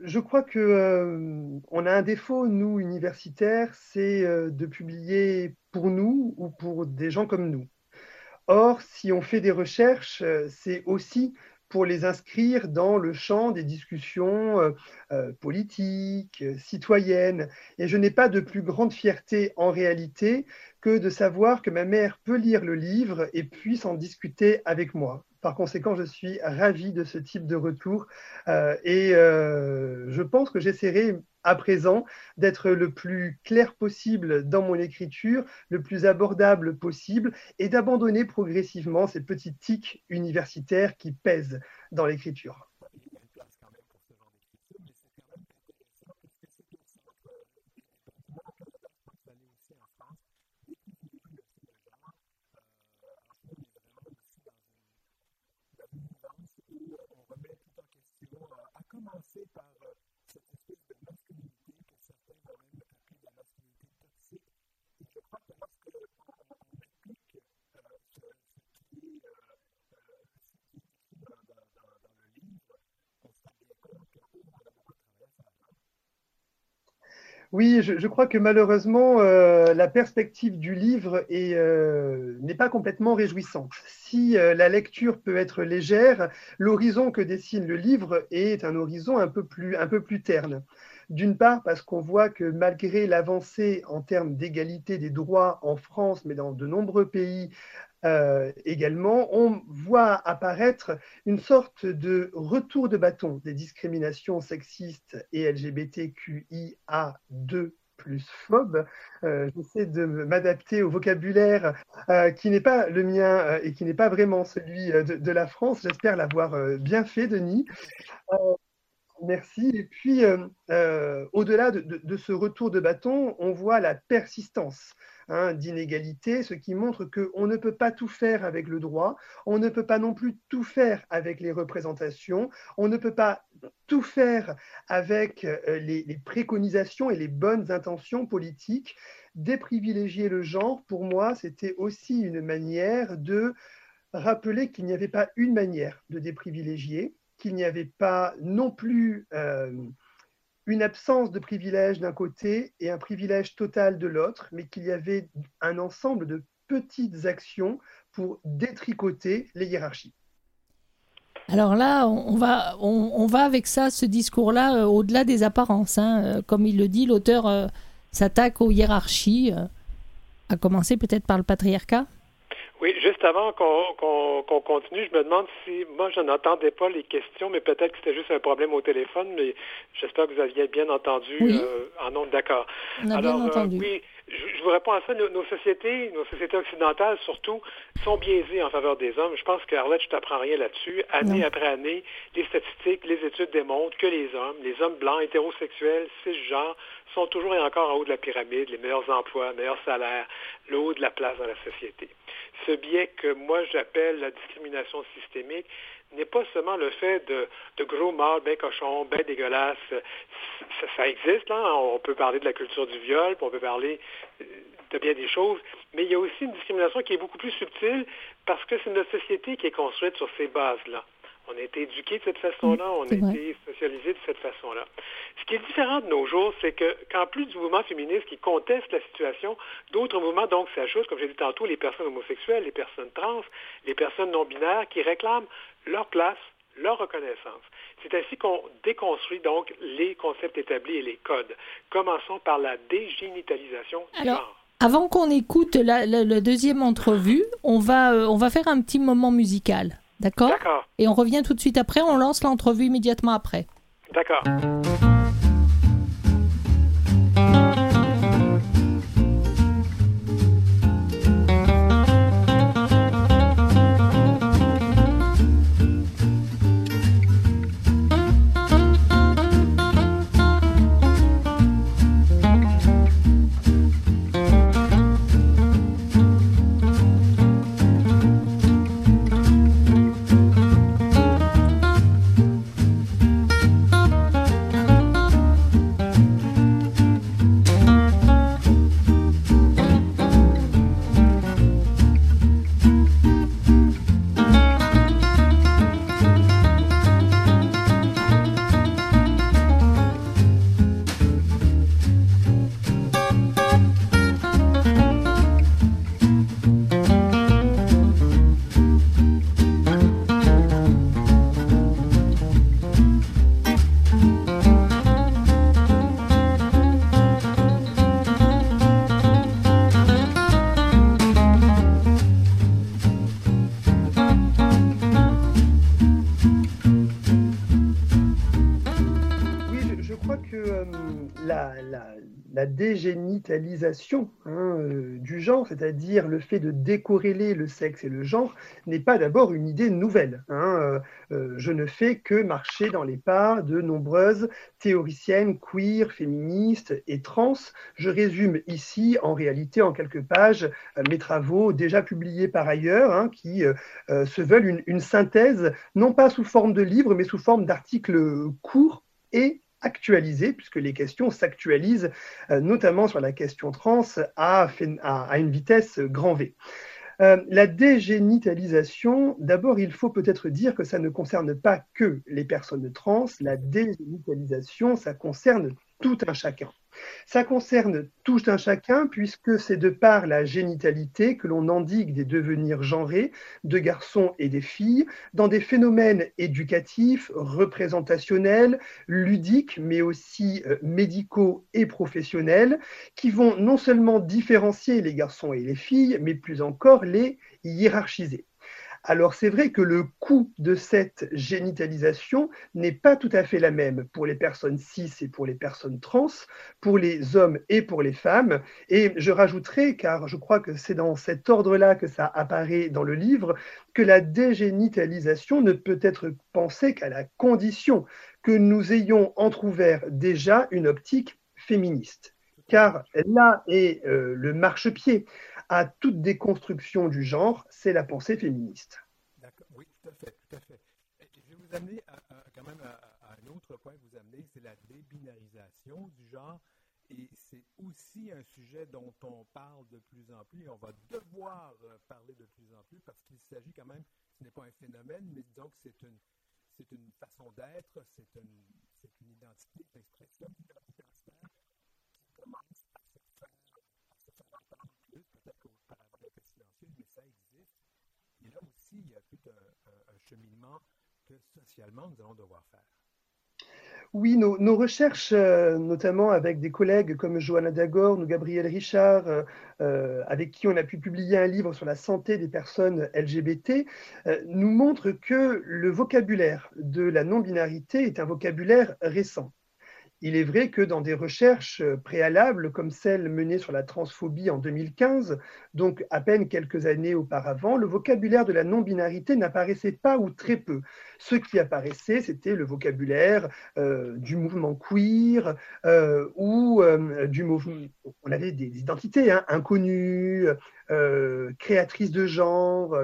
je crois que euh, on a un défaut nous universitaires, c'est euh, de publier pour nous ou pour des gens comme nous. Or, si on fait des recherches, euh, c'est aussi pour les inscrire dans le champ des discussions politiques, citoyennes. Et je n'ai pas de plus grande fierté en réalité que de savoir que ma mère peut lire le livre et puisse en discuter avec moi. Par conséquent, je suis ravi de ce type de retour euh, et euh, je pense que j'essaierai à présent d'être le plus clair possible dans mon écriture, le plus abordable possible et d'abandonner progressivement ces petits tics universitaires qui pèsent dans l'écriture. Oui, je, crois que malheureusement, euh, la perspective du livre euh, n'est pas complètement réjouissante. Si euh, la lecture peut être légère, l'horizon que dessine le livre est un horizon un peu plus, un peu plus terne. D'une part, parce qu'on voit que malgré l'avancée en termes d'égalité des droits en France, mais dans de nombreux pays euh, également, on voit apparaître une sorte de retour de bâton des discriminations sexistes et LGBTQIA2 plus phobes. Euh, j'essaie de m'adapter au vocabulaire euh, qui n'est pas le mien et qui n'est pas vraiment celui de, la France. J'espère l'avoir bien fait, Denis. Merci. Et puis, au-delà de, ce retour de bâton, on voit la persistance Hein, d'inégalité, ce qui montre qu'on ne peut pas tout faire avec le droit, on ne peut pas non plus tout faire avec les représentations, on ne peut pas tout faire avec euh, les, préconisations et les bonnes intentions politiques. Déprivilégier le genre, pour moi, c'était aussi une manière de rappeler qu'il n'y avait pas une manière de déprivilégier, qu'il n'y avait pas non plus euh, une absence de privilège d'un côté et un privilège total de l'autre, mais qu'il y avait un ensemble de petites actions pour détricoter les hiérarchies. Alors là, on va, on, va avec ça, ce discours-là, euh, au-delà des apparences. Hein. Euh, comme il le dit, l'auteur euh, s'attaque aux hiérarchies, à commencer peut-être par le patriarcat. Oui, juste avant qu'on continue, je me demande si, moi, je n'entendais pas les questions, mais peut-être que c'était juste un problème au téléphone, mais j'espère que vous aviez bien entendu euh, en nombre d'accord. Alors, euh, entendu. oui, je, vous réponds à ça. Nos, sociétés, nos sociétés occidentales surtout, sont biaisées en faveur des hommes. Je pense qu'Arlette, je t'apprends rien là-dessus. Année après année, les statistiques, les études démontrent que les hommes, les hommes blancs, hétérosexuels, cisgenres, sont toujours et encore en haut de la pyramide, les meilleurs emplois, meilleurs salaires, le haut de la place dans la société. ce biais que moi j'appelle la discrimination systémique n'est pas seulement le fait de, gros mâles, ben cochons, ben dégueulasses. Ça, existe, là. On peut parler de la culture du viol, on peut parler euh, de bien des choses, mais il y a aussi une discrimination qui est beaucoup plus subtile parce que c'est notre société qui est construite sur ces bases-là. On a été éduqué de cette façon-là, on a été socialisé de cette façon-là. Ce qui est différent de nos jours, c'est que qu'en plus du mouvement féministe qui conteste la situation, d'autres mouvements donc s'ajoutent, comme j'ai dit tantôt, les personnes homosexuelles, les personnes trans, les personnes non binaires qui réclament leur place, leur reconnaissance. C'est ainsi qu'on déconstruit donc les concepts établis et les codes. Commençons par la dégénitalisation du genre. Avant qu'on écoute la, la, la, deuxième entrevue, on va, euh, on va faire un petit moment musical. D'accord? Et on revient tout de suite après, on lance l'entrevue immédiatement après. D'accord. Dégénitalisation hein, euh, du genre, c'est-à-dire le fait de décorréler le sexe et le genre, n'est pas d'abord une idée nouvelle. Hein. Euh, euh, je ne fais que marcher dans les pas de nombreuses théoriciennes queer, féministes et trans. Je résume ici, en réalité, en quelques pages, mes travaux déjà publiés par ailleurs, hein, qui se veulent une, une synthèse, non pas sous forme de livre, mais sous forme d'articles courts et actualisés, puisque les questions s'actualisent, euh, notamment sur la question trans, à, à, une vitesse grand V. Euh, la dégénitalisation, d'abord, il faut peut-être dire que ça ne concerne pas que les personnes trans. La dégénitalisation, ça concerne tout un chacun. Ça concerne tout un chacun puisque c'est de par la génitalité que l'on endigue des devenirs genrés de garçons et des filles dans des phénomènes éducatifs, représentationnels, ludiques, mais aussi euh, médicaux et professionnels qui vont non seulement différencier les garçons et les filles, mais plus encore les hiérarchiser. Alors c'est vrai que le coût de cette génitalisation n'est pas tout à fait la même pour les personnes cis et pour les personnes trans, pour les hommes et pour les femmes. Et je rajouterai, car je crois que c'est dans cet ordre-là que ça apparaît dans le livre, que la dégénitalisation ne peut être pensée qu'à la condition que nous ayons entr'ouvert déjà une optique féministe. Car là est euh, le marchepied à toute déconstruction du genre, c'est la pensée féministe. D'accord, oui, tout à fait, tout à fait. je vais vous amener à, quand même à, un autre point vous amenez, c'est la débinarisation du genre. Et c'est aussi un sujet dont on parle de plus en plus et on va devoir euh, parler de plus en plus parce qu'il s'agit quand même, ce n'est pas un phénomène, mais disons que c'est une, façon d'être, c'est une, c'est une identité, une expression identitaire qui commence à se faire, à se faire entendre plus, peut-être qu'auparavant elle était silencieuse, mais ça existe. Et là aussi, il y a tout un, cheminement que socialement nous allons devoir faire. Oui, nos, recherches, euh, notamment avec des collègues comme Johanna Dagor ou Gabriel Richard, euh, euh, avec qui on a pu publier un livre sur la santé des personnes LGBT, nous montrent que le vocabulaire de la non-binarité est un vocabulaire récent. Il est vrai que dans des recherches préalables, comme celle menée sur la transphobie en 2015, donc à peine quelques années auparavant, le vocabulaire de la non-binarité n'apparaissait pas ou très peu. Ce qui apparaissait, c'était le vocabulaire euh, du mouvement queer euh, ou euh, du mouvement. On avait des identités hein, inconnues, euh, créatrices de genre.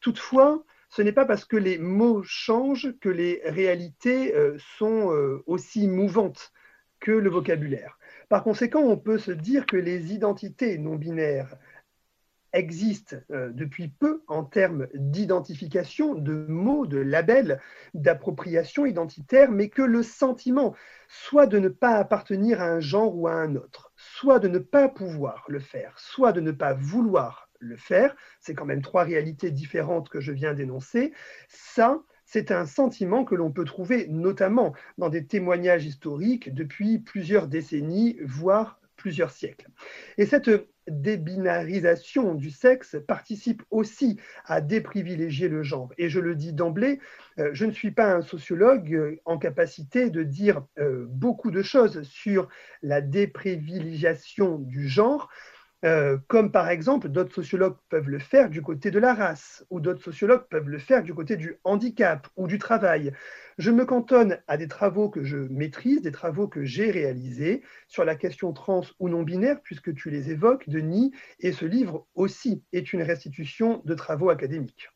Toutefois, ce n'est pas parce que les mots changent que les réalités euh, sont euh, aussi mouvantes que le vocabulaire. Par conséquent, on peut se dire que les identités non binaires existent euh, depuis peu en termes d'identification, de mots, de labels, d'appropriation identitaire, mais que le sentiment, soit de ne pas appartenir à un genre ou à un autre, soit de ne pas pouvoir le faire, soit de ne pas vouloir le faire, c'est quand même trois réalités différentes que je viens d'énoncer, ça, c'est un sentiment que l'on peut trouver notamment dans des témoignages historiques depuis plusieurs décennies, voire plusieurs siècles. Et cette débinarisation du sexe participe aussi à déprivilégier le genre. Et je le dis d'emblée, euh, je ne suis pas un sociologue euh, en capacité de dire euh, beaucoup de choses sur la déprivilégiation du genre, euh, comme par exemple d'autres sociologues peuvent le faire du côté de la race, ou d'autres sociologues peuvent le faire du côté du handicap ou du travail. Je me cantonne à des travaux que je maîtrise, des travaux que j'ai réalisés sur la question trans ou non binaire, puisque tu les évoques, Denis, et ce livre aussi est une restitution de travaux académiques.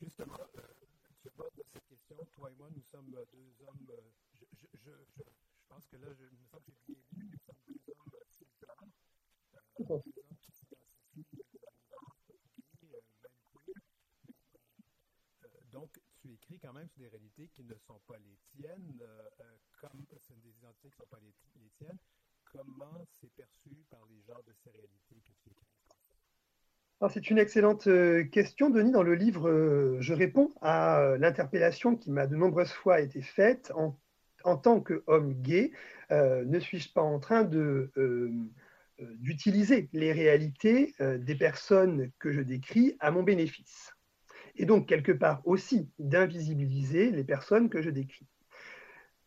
Justement, euh, tu de cette question, toi et moi, nous sommes euh, deux hommes, euh, je, pense que là, je, me semble que j'ai bien nous hommes euh, cisgenres, euh, deux hommes qui s'identifient euh, euh, même queer. Euh, donc, tu écris quand même sur des réalités qui ne sont pas les tiennes, euh, euh, comme ce sont des identités qui ne sont pas les, tiennes. Comment c'est perçu par les gens de ces réalités que tu écris? C'est une excellente euh, question, Denis. Dans le livre, euh, je réponds à euh, l'interpellation qui m'a de nombreuses fois été faite. En, en tant qu'homme gay, euh, ne suis-je pas en train de, euh, euh, d'utiliser les réalités euh, des personnes que je décris à mon bénéfice Et donc, quelque part aussi, d'invisibiliser les personnes que je décris.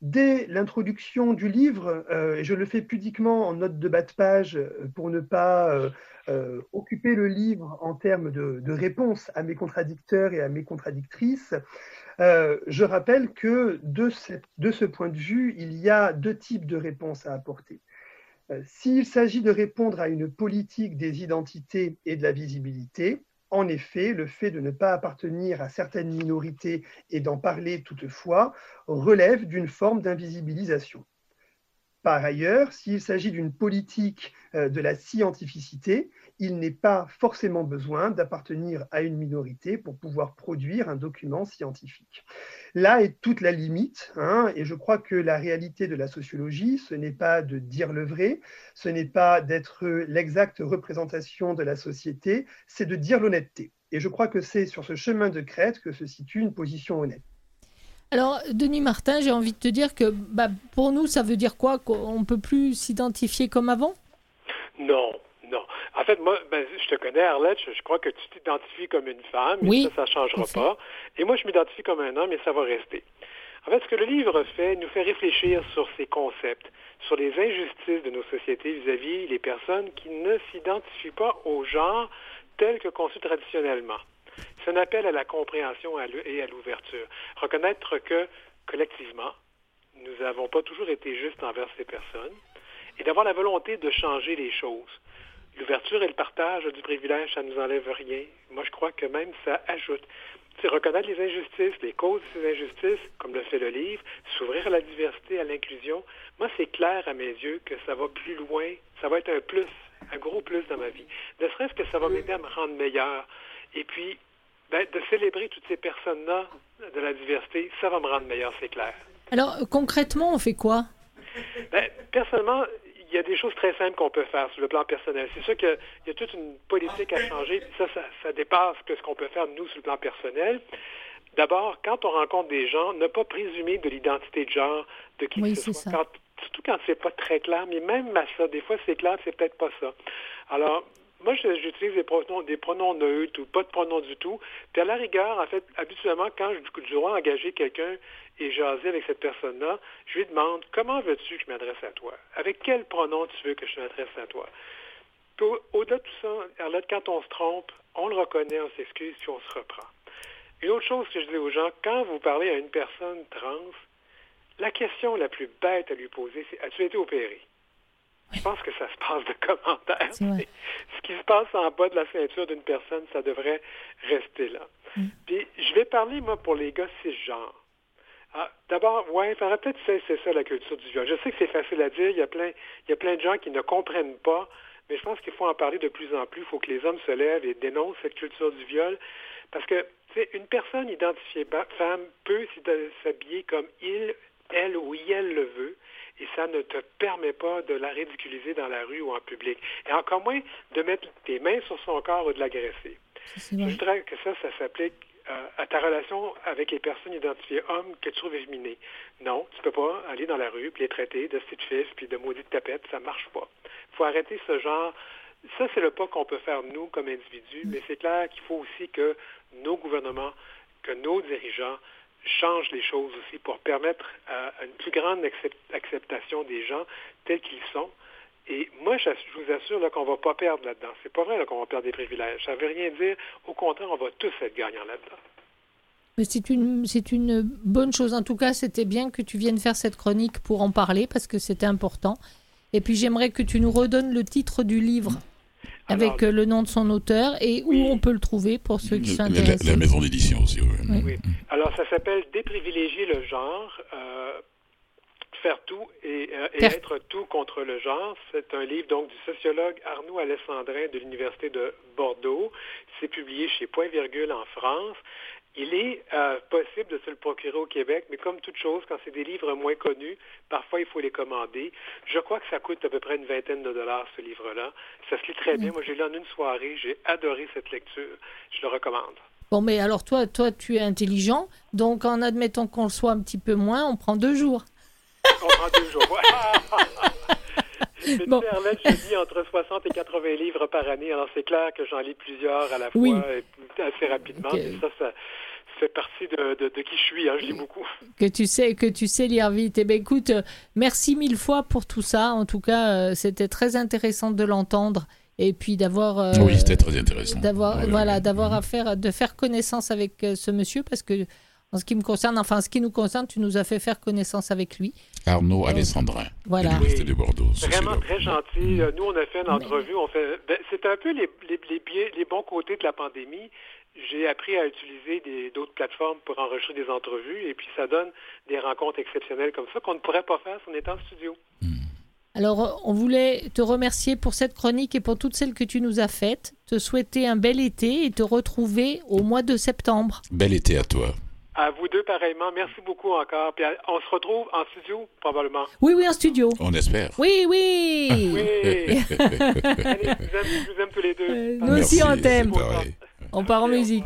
Dès l'introduction du livre, euh, et je le fais pudiquement en note de bas de page euh, pour ne pas euh, euh, occuper le livre en termes de, réponse à mes contradicteurs et à mes contradictrices, euh, je rappelle que de ce point de vue, il y a deux types de réponses à apporter. S'il s'agit de répondre à une politique des identités et de la visibilité, en effet, le fait de ne pas appartenir à certaines minorités et d'en parler toutefois relève d'une forme d'invisibilisation. Par ailleurs, s'il s'agit d'une politique euh, de la scientificité, il n'est pas forcément besoin d'appartenir à une minorité pour pouvoir produire un document scientifique. Là est toute la limite, hein, et je crois que la réalité de la sociologie, ce n'est pas de dire le vrai, ce n'est pas d'être l'exacte représentation de la société, c'est de dire l'honnêteté. Et je crois que c'est sur ce chemin de crête que se situe une position honnête. Alors, Denis Martin, j'ai envie de te dire que bah, pour nous, ça veut dire quoi Qu'on ne peut plus s'identifier comme avant? Non, non. En fait, moi, ben, je te connais, Arlette, je, je crois que tu t'identifies comme une femme, Oui, et ça, ça ne changera pas. Et moi, je m'identifie comme un homme, et ça va rester. En fait, ce que le livre fait, nous fait réfléchir sur ces concepts, sur les injustices de nos sociétés vis-à-vis les personnes qui ne s'identifient pas au genre tel que conçu traditionnellement. C'est un appel à la compréhension et à l'ouverture. Reconnaître que, collectivement, nous n'avons pas toujours été justes envers ces personnes et d'avoir la volonté de changer les choses. L'ouverture et le partage du privilège, ça ne nous enlève rien. Moi, je crois que même ça ajoute. C'est reconnaître les injustices, les causes de ces injustices, comme le fait le livre, s'ouvrir à la diversité, à l'inclusion. Moi, c'est clair à mes yeux que ça va plus loin. Ça va être un plus, un gros plus dans ma vie. Ne serait-ce que ça va m'aider à me rendre meilleur. Et puis, ben, de célébrer toutes ces personnes-là de la diversité, ça va me rendre meilleur, c'est clair. Alors, concrètement, on fait quoi? Ben, personnellement, il y a des choses très simples qu'on peut faire sur le plan personnel. C'est sûr qu'il y a toute une politique à changer, puis ça, ça, ça dépasse que ce qu'on peut faire, nous, sur le plan personnel. D'abord, quand on rencontre des gens, ne pas présumer de l'identité de genre de qui Oui, que ce soit. ça. Quand- surtout quand c'est pas très clair, mais même à ça, des fois c'est clair, c'est peut-être pas ça. Alors, Moi, j'utilise des pronoms, neutres ou pas de pronoms du tout. Puis à la rigueur, en fait, habituellement, quand je, je dois engager quelqu'un et jaser avec cette personne-là, je lui demande comment veux-tu que je m'adresse à toi? Avec quel pronom tu veux que je m'adresse à toi? Puis au- au-delà de tout ça, Arlette, quand on se trompe, on le reconnaît, on s'excuse, puis on se reprend. Une autre chose que je dis aux gens, quand vous parlez à une personne trans, la question la plus bête à lui poser, c'est As-tu été opéré? Je pense que ça se passe de commentaires. Ce qui se passe en bas de la ceinture d'une personne, ça devrait rester là. Mm. Puis je vais parler, moi, pour les gars cisgenres. Ah, D'abord, ouais, il faudrait peut-être cesser ça, la culture du viol. Je sais que c'est facile à dire, il y a plein, il y a plein de gens qui ne comprennent pas, mais je pense qu'il faut en parler de plus en plus. Il faut que les hommes se lèvent et dénoncent cette culture du viol. Parce que, tu sais, une personne identifiée femme peut s'habiller comme il, elle ou elle le veut, et ça ne te permet pas de la ridiculiser dans la rue ou en public. Et encore moins de mettre tes mains sur son corps ou de l'agresser. Je voudrais que ça, ça s'applique euh, à ta relation avec les personnes identifiées hommes que tu trouves efféminées. Non, tu peux pas aller dans la rue puis les traiter de petites fils puis de maudites tapettes, ça marche pas. Il faut arrêter ce genre. Ça, c'est le pas qu'on peut faire nous comme individus, mais c'est clair qu'il faut aussi que nos gouvernements, que nos dirigeants changent les choses aussi pour permettre une plus grande accep- acceptation des gens tels qu'ils sont. Et moi, je, vous assure qu'on ne va pas perdre là-dedans. C'est pas vrai qu'on va perdre des privilèges. Ça ne veut rien dire. Au contraire, on va tous être gagnants là-dedans. Mais c'est une, c'est une bonne chose. En tout cas, c'était bien que tu viennes faire cette chronique pour en parler parce que c'était important. Et puis j'aimerais que tu nous redonnes le titre du livre avec euh, le nom de son auteur et où on peut le trouver pour ceux qui sont La, la- maison d'édition aussi, oui. Oui. Oui. Alors, ça s'appelle Déprivilégier le genre. euh, faire tout et, euh, et Faire- être tout contre le genre. C'est un livre donc du sociologue Arnaud Alessandrin de l'Université de Bordeaux. C'est publié chez Point Virgule en France. Il est euh, possible de se le procurer au Québec, mais comme toute chose, quand c'est des livres moins connus, parfois il faut les commander. Je crois que ça coûte à peu près une vingtaine de dollars, ce livre-là. Ça se lit très bien. Moi, j'ai lu en une soirée. J'ai adoré cette lecture. Je le recommande. Bon, mais alors toi, toi, tu es intelligent, donc en admettant qu'on le soit un petit peu moins, on prend deux jours. On prend deux jours. Bon. je lis entre 60 et 80 livres par année, alors c'est clair que j'en lis plusieurs à la fois Oui. et assez rapidement. Ok. Et ça, ça fait partie de, de- de qui je suis. hein. Je lis beaucoup. Que tu sais, que tu sais lire vite. Eh ben, écoute, merci mille fois pour tout ça. En tout cas, euh, c'était très intéressant de l'entendre et puis d'avoir. euh, Oui, c'était très intéressant. D'avoir, Ouais, voilà, d'avoir affaire, de faire connaissance avec euh, ce monsieur parce que. En ce qui me concerne, enfin, en ce qui nous concerne, tu nous as fait faire connaissance avec lui. Arnaud Alessandrin, Voilà. de l'Université de Bordeaux. Vraiment très gentil. Euh, Nous, on a fait une entrevue. On fait. ben, c'est un peu les, les, les, biais- les bons côtés de la pandémie. J'ai appris à utiliser d'autres plateformes pour enregistrer des entrevues et puis ça donne des rencontres exceptionnelles comme ça qu'on ne pourrait pas faire si on était en studio. Alors, euh, on voulait te remercier pour cette chronique et pour toutes celles que tu nous as faites, te souhaiter un bel été et te retrouver au mois de septembre. Bel été à toi. À vous deux, pareillement. Merci beaucoup encore. Puis on se retrouve en studio, probablement. Oui, oui, en studio. On espère. Oui, oui. Oui. Allez, je vous aime, je vous aime tous les deux. Euh, nous aussi, on t'aime. On part en musique.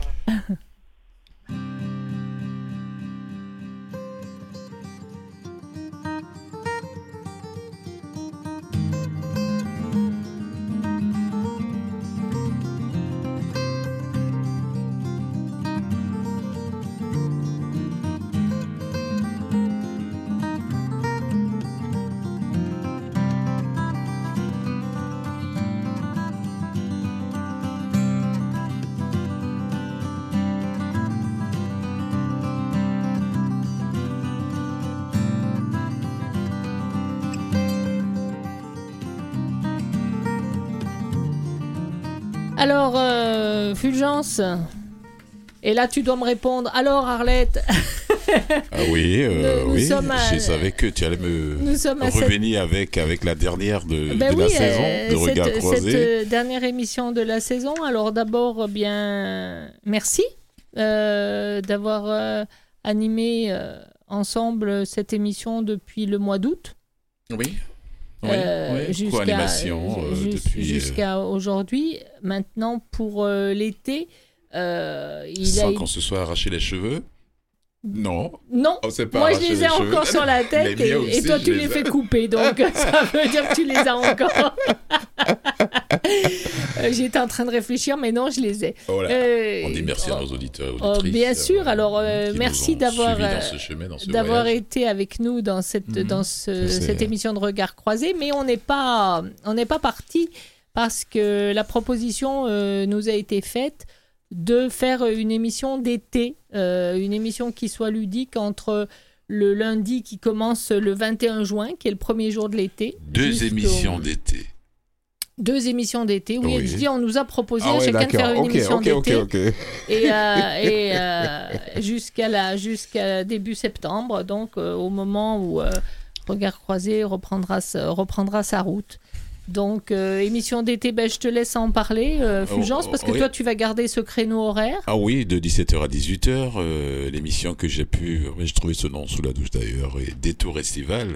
Alors, euh, Fulgence. Et là, tu dois me répondre. Alors, Arlette. Ah oui, euh, Nous- nous oui. à- Je savais que tu allais me cette- revenir avec, avec la dernière de, Ben de la saison euh, de Regard cette, Croisé. cette, euh, dernière émission de la saison. Alors d'abord, euh, bien, merci euh, d'avoir euh, animé euh, ensemble cette émission depuis le mois d'août. Oui. Oui, Euh, oui. jusqu'à Co-animation euh, jus- depuis. euh, jusqu'à aujourd'hui. Maintenant, pour euh, l'été, euh, il sans a qu'on se soit arraché les cheveux? Non. non, pas moi je les ai encore sur la tête et, toi tu les les ai. fais couper, donc ça veut dire que tu les as encore. Euh, J'étais en train de réfléchir, mais non, je les ai. Voilà. Euh, On dit merci à oh, nos auditeurs et oh, auditrices. bien euh, sûr. Alors, euh, merci d'avoir d'avoir été avec nous dans cette Mhm. dans ce- cette émission de regard croisé. Mais on n'est pas on pas parti parce que la proposition euh, nous a été faite de faire une émission d'été, une émission qui soit ludique entre le lundi qui commence le 21 juin, qui est le premier jour de l'été. Deux émissions d'été. Deux émissions d'été. Oui, Oui. je dis, on nous a proposé Ah à chacun de faire une émission ok, ok, d'été. ok. Et, euh, et, euh, jusqu'à début septembre, donc euh, au moment où euh, Regard Croisé reprendra, sa- reprendra sa route. Donc, euh, émission d'été, ben, je te laisse en parler, euh, Fulgence, Oh, parce que oui. toi, tu vas garder ce créneau horaire. Ah oui, de 17h à 18h, euh, l'émission que j'ai pu, j'ai trouvé ce nom sous la douche d'ailleurs, et Détour Estival,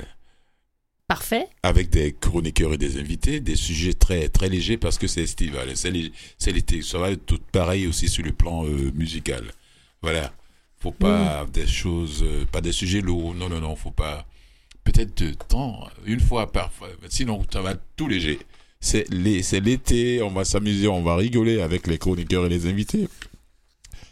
Parfait. avec des chroniqueurs et des invités, des sujets très très légers parce que c'est estival, c'est lé- c'est l'été. Ça va être tout pareil aussi sur le plan euh, musical. Voilà, faut pas des choses, euh, pas des sujets lourds. Non non non, faut pas. Peut-être de temps, une fois parfois. Sinon, ça va être tout léger. C'est l'été, on va s'amuser, on va rigoler avec les chroniqueurs et les invités.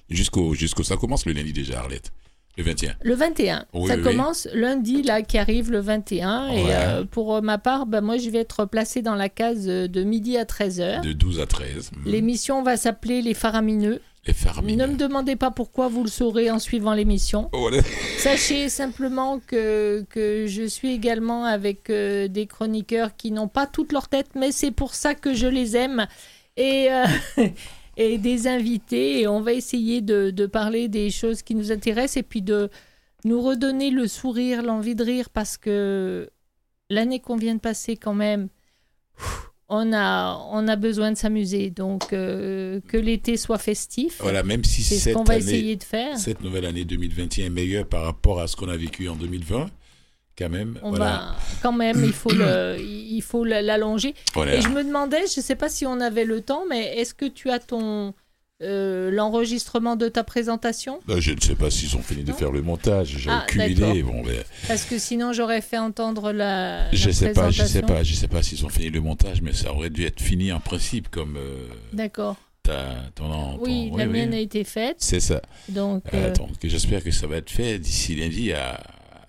Jusqu'au jusqu'au ça commence le lundi déjà, Arlette. Le 21. Le 21. Oui, ça oui. commence lundi, là, qui arrive le 21. Et euh, pour euh, ma part, ben, moi, je vais être placée dans la case euh, de midi à 13h. De 12 à 13. Mm. L'émission va s'appeler Les Faramineux. Les faramineux. Ne me demandez pas pourquoi, vous le saurez en suivant l'émission. Voilà. Sachez simplement que, que je suis également avec euh, des chroniqueurs qui n'ont pas toute leur tête, mais c'est pour ça que je les aime. Et, euh, et des invités. Et on va essayer de, de parler des choses qui nous intéressent et puis de nous redonner le sourire, l'envie de rire, parce que l'année qu'on vient de passer, quand même, on a, on a besoin de s'amuser. Donc, euh, que l'été soit festif. Voilà, même si c'est ce cette qu'on va essayer de faire. Cette nouvelle année 2021 est meilleure par rapport à ce qu'on a vécu en 2020, quand même. On voilà. va quand même, il faut le, il faut la- l'allonger. Voilà. Et je me demandais, je ne sais pas si on avait le temps, mais est-ce que tu as ton euh, l'enregistrement de ta présentation? Là, je ne sais pas s'ils ont fini de faire le montage. J'ai Ah, aucune d'accord. idée. Bon, ben, Parce que sinon j'aurais fait entendre la, je la sais pas, je sais pas, je sais pas s'ils ont fini le montage, mais ça aurait dû être fini en principe comme euh, D'accord. ta, ton, ton- Oui, la oui. mienne a été faite. C'est ça. Donc, euh, donc, j'espère que ça va être fait d'ici lundi à,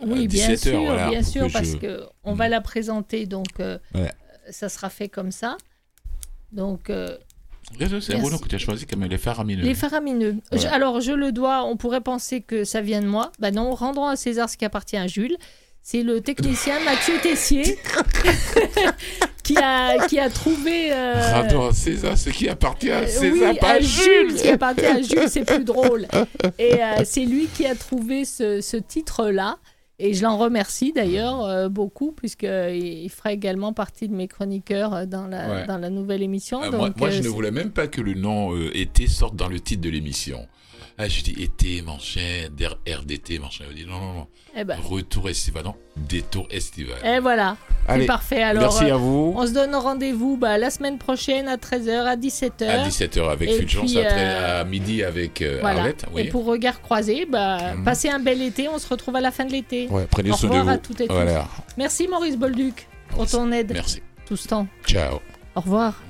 oui, 17 bien sûr, heures. Voilà, bien sûr, que parce je- que on va la présenter, donc euh, Ouais. ça sera fait comme ça. Donc, euh, C'est un que tu as choisi comme les faramineux. Les faramineux. Je- alors, je le dois, on pourrait penser que ça vient de moi. Bah non, rendons à César ce qui appartient à Jules. C'est le technicien Mathieu Tessier qui, a, qui a trouvé. euh, Rendons à César ce qui appartient à euh, César, oui, pas à à Jules. Jules. Ce qui appartient à Jules, c'est plus drôle. Et euh, c'est lui qui a trouvé ce, ce titre-là. Et je l'en remercie d'ailleurs euh, beaucoup, puisqu'il il fera également partie de mes chroniqueurs euh, dans la, Ouais. dans la nouvelle émission. Ah, moi, Donc, moi, euh, je ne voulais même pas que le nom euh, été sorte dans le titre de l'émission. Ah, je dis été, machin, der- RDT, machin. Je dis non, non, non. Eh ben. Retour estival, non, détour estival. Et voilà, c'est Allez, parfait. Alors, merci à euh, vous. On se donne rendez-vous bah, la semaine prochaine à 13h, à 17h. À 17h avec Fulgence, euh, à midi avec euh, Voilà. Arlette. Oui. Et pour Regard Croisé, bah, Mhm. passez un bel été. On se retrouve à la fin de l'été. Ouais, prenez Au soin de revoir vous. à toutes et tous. Voilà. Merci Maurice Bolduc pour ton aide Merci. tout ce temps. Ciao. Au revoir.